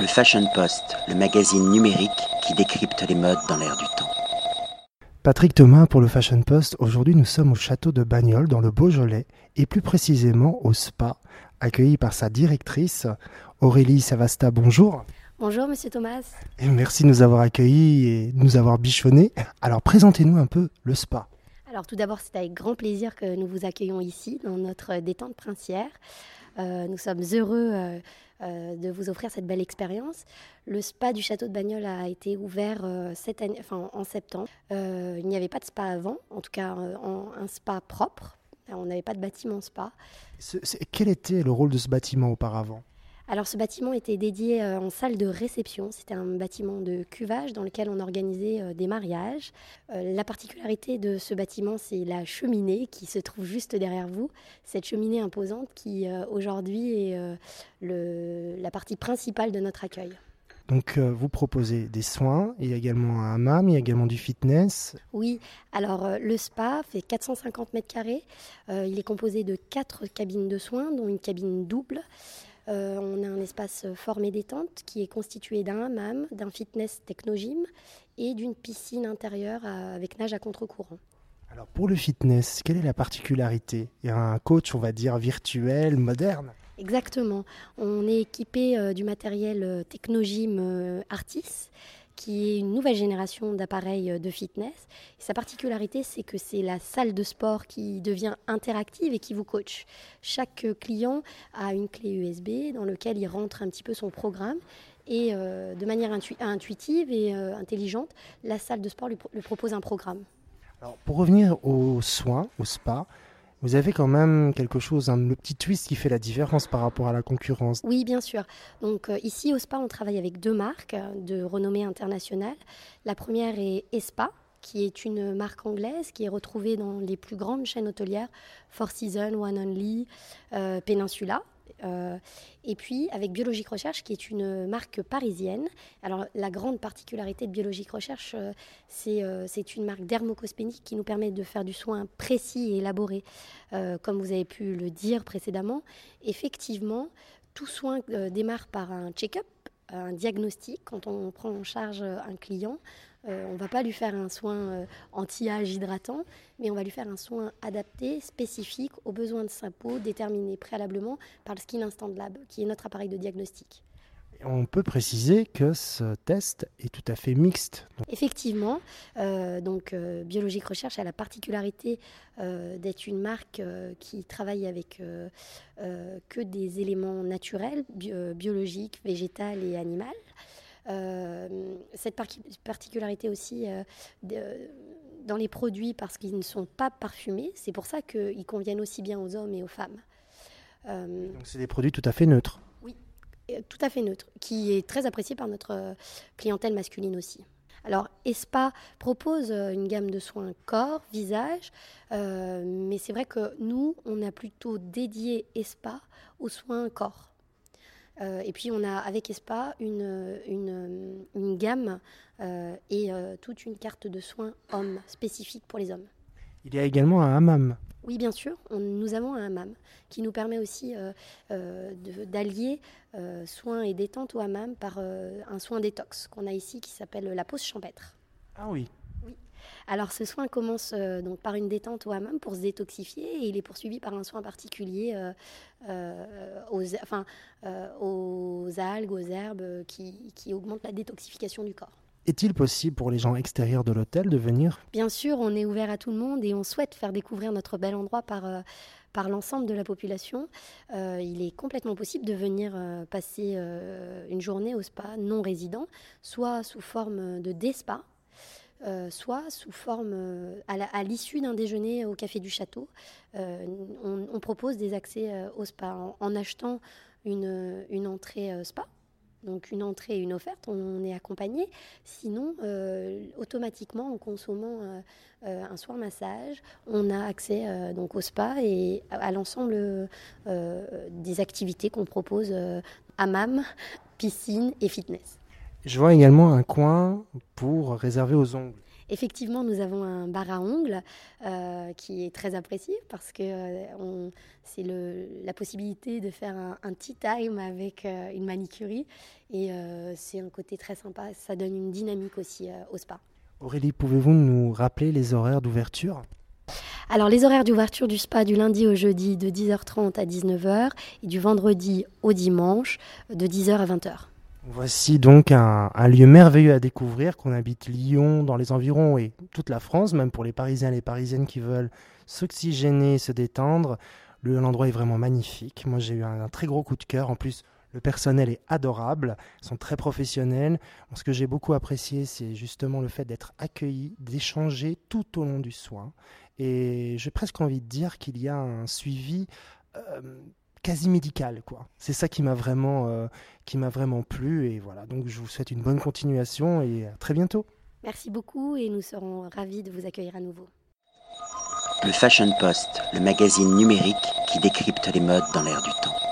Le Fashion Post, le magazine numérique qui décrypte les modes dans l'air du temps. Patrick Thomas pour le Fashion Post. Aujourd'hui, nous sommes au château de Bagnols dans le Beaujolais et plus précisément au Spa, accueilli par sa directrice Aurélie Savasta. Bonjour. Bonjour Monsieur Thomas. Et merci de nous avoir accueillis et de nous avoir bichonnés. Alors présentez-nous un peu le Spa. Alors tout d'abord, c'est avec grand plaisir que nous vous accueillons ici dans notre détente princière. Euh, nous sommes heureux euh, euh, de vous offrir cette belle expérience. Le spa du château de Bagnols a été ouvert cette année, enfin, en septembre. il n'y avait pas de spa avant, en tout cas un spa propre. On n'avait pas de bâtiment spa. quel était le rôle de ce bâtiment auparavant? Alors ce bâtiment était dédié euh, en salle de réception. C'était un bâtiment de cuvage dans lequel on organisait euh, des mariages. Euh, la particularité de ce bâtiment, c'est la cheminée qui se trouve juste derrière vous. Cette cheminée imposante qui aujourd'hui est la partie principale de notre accueil. Donc vous proposez des soins, il y a également un hammam, il y a également du fitness. Oui, alors le spa fait 450 mètres carrés. il est composé de quatre cabines de soins, dont une cabine double. Euh, on a un espace formé détente qui est constitué d'un hammam, d'un fitness technogym et d'une piscine intérieure avec nage à contre-courant. Alors pour le fitness, quelle est la particularité Il y a un coach, on va dire, virtuel, moderne? Exactement. On est équipé euh, du matériel euh, Technogym Artis qui est une nouvelle génération d'appareils euh, de fitness. sa particularité, c'est que c'est la salle de sport qui devient interactive et qui vous coach. Chaque client a une clé USB dans laquelle il rentre un petit peu son programme. Et euh, de manière intuitive et euh, intelligente, la salle de sport lui, lui propose un programme. Alors, pour revenir aux soins, au spa, vous avez quand même quelque chose, un, le petit twist qui fait la différence par rapport à la concurrence. Oui, bien sûr. Donc euh, ici au SPA, on travaille avec deux marques euh, de renommée internationale. La première est ESPA, qui est une marque anglaise qui est retrouvée dans les plus grandes chaînes hôtelières, Four Seasons, One Only, euh, Peninsula. Euh, et puis avec Biologique Recherche, qui est une marque parisienne. Alors la grande particularité de Biologique Recherche, euh, euh, c'est une marque dermocosmétique qui nous permet de faire du soin précis et élaboré, comme vous avez pu le dire précédemment. Effectivement, tout soin démarre par un check-up un diagnostic quand on prend en charge un client. Euh, on ne va pas lui faire un soin euh, anti-âge hydratant, mais on va lui faire un soin adapté, spécifique aux besoins de sa peau, déterminé préalablement par le Skin Instant Lab, qui est notre appareil de diagnostic. On peut préciser que ce test est tout à fait mixte. Effectivement, euh, donc Biologique Recherche a la particularité d'être une marque qui travaille avec que des éléments naturels, biologiques, végétales et animaux. Euh, cette particularité aussi euh, dans les produits parce qu'ils ne sont pas parfumés, c'est pour ça qu'ils conviennent aussi bien aux hommes et aux femmes. Euh, Donc c'est des produits tout à fait neutres. Oui, tout à fait neutres, qui est très apprécié par notre clientèle masculine aussi. Alors, ESPA propose une gamme de soins corps, visage, mais c'est vrai que nous, on a plutôt dédié ESPA aux soins corps. Euh, et puis on a avec ESPA une, une, gamme euh, et euh, toute une carte de soins hommes spécifique pour les hommes. Il y a également un hammam. Oui, bien sûr, nous avons un hammam qui nous permet aussi d'allier soins et détente au hammam par un soin détox qu'on a ici qui s'appelle la pause champêtre. Ah oui. Alors ce soin commence euh, donc par une détente au hammam pour se détoxifier et il est poursuivi par un soin particulier euh, euh, aux, enfin, aux algues, aux herbes qui, qui augmentent la détoxification du corps. Est-il possible pour les gens extérieurs de l'hôtel de venir? Bien sûr, on est ouvert à tout le monde et on souhaite faire découvrir notre bel endroit par, par l'ensemble de la population. il est complètement possible de venir passer une journée au spa non résident, soit sous forme de day spa, euh, soit sous forme, euh, à l'issue d'un déjeuner au café du château, euh, on, propose des accès au spa en, achetant une, une entrée spa. Donc une entrée et une offerte, on est accompagné. Sinon, automatiquement, en consommant un soir massage, on a accès donc au spa et à, l'ensemble des activités qu'on propose à piscine et fitness. Je vois également un coin pour réserver aux ongles. Effectivement, nous avons un bar à ongles euh, qui est très apprécié parce que euh, c'est la possibilité de faire un, tea time avec euh, une manicurie et c'est un côté très sympa. Ça donne une dynamique aussi au spa. Aurélie, pouvez-vous nous rappeler les horaires d'ouverture? Alors les horaires d'ouverture du spa du lundi au jeudi de 10h30 à 19h et du vendredi au dimanche de 10h à 20h. Voici donc un, lieu merveilleux à découvrir, qu'on habite Lyon, dans les environs et toute la France, même pour les Parisiens et les Parisiennes qui veulent s'oxygéner, se détendre. L'endroit est vraiment magnifique. Moi, j'ai eu un, très gros coup de cœur. En plus, le personnel est adorable, ils sont très professionnels. ce que j'ai beaucoup apprécié, c'est justement le fait d'être accueilli, d'échanger tout au long du soin. Et j'ai presque envie de dire qu'il y a un suivi euh, quasi médical quoi. C'est ça qui m'a vraiment euh, qui m'a vraiment plu et voilà. Donc je vous souhaite une bonne continuation et à très bientôt. Merci beaucoup et nous serons ravis de vous accueillir à nouveau. Le Fashion Post, le magazine numérique qui décrypte les modes dans l'air du temps.